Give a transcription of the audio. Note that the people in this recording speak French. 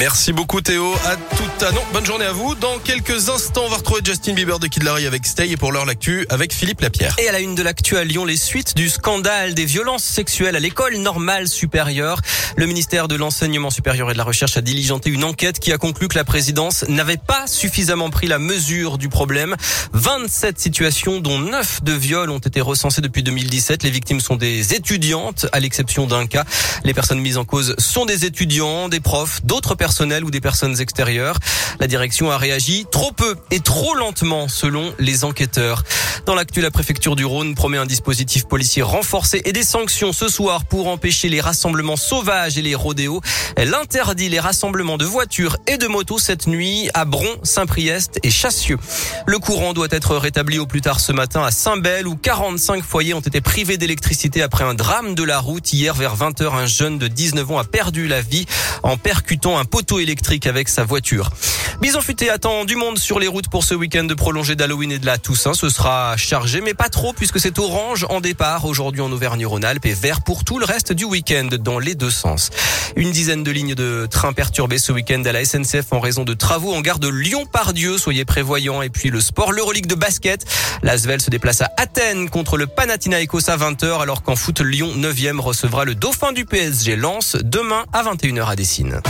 Merci beaucoup Théo. À tout à non, bonne journée à vous. Dans quelques instants, on va retrouver Justin Bieber de Kid Larry avec Stay et pour l'heure l'actu avec Philippe Lapierre. Et à la une de l'actu à Lyon, les suites du scandale des violences sexuelles à l'école normale supérieure. Le ministère de l'enseignement supérieur et de la recherche a diligenté une enquête qui a conclu que la présidence n'avait pas suffisamment pris la mesure du problème. 27 situations dont 9 de viols ont été recensées depuis 2017. Les victimes sont des étudiantes à l'exception d'un cas. Les personnes mises en cause sont des étudiants, des profs, d'autres personnels ou des personnes extérieures. La direction a réagi trop peu et trop lentement selon les enquêteurs. Dans l'actu, la préfecture du Rhône promet un dispositif policier renforcé et des sanctions ce soir pour empêcher les rassemblements sauvages et les rodéos. Elle interdit les rassemblements de voitures et de motos cette nuit à Bron, Saint-Priest et Chassieux. Le courant doit être rétabli au plus tard ce matin à Saint-Bel où 45 foyers ont été privés d'électricité après un drame de la route. Hier vers 20h, un jeune de 19 ans a perdu la vie en percutant un poteau électrique avec sa voiture. Bison futé attend du monde sur les routes pour ce week-end de prolongé d'Halloween et de la Toussaint. Ce sera chargé, mais pas trop puisque c'est orange en départ aujourd'hui en Auvergne-Rhône-Alpes et vert pour tout le reste du week-end dans les deux sens. Une dizaine de lignes de trains perturbées ce week-end à la SNCF en raison de travaux en gare de Lyon-Pardieu. Soyez prévoyants. Et puis le sport, l'Euroleague de basket. L'Asvel se déplace à Athènes contre le Panathinaikos à 20h alors qu'en foot, Lyon 9e recevra le dauphin du PSG Lens demain à 21h à Dessine.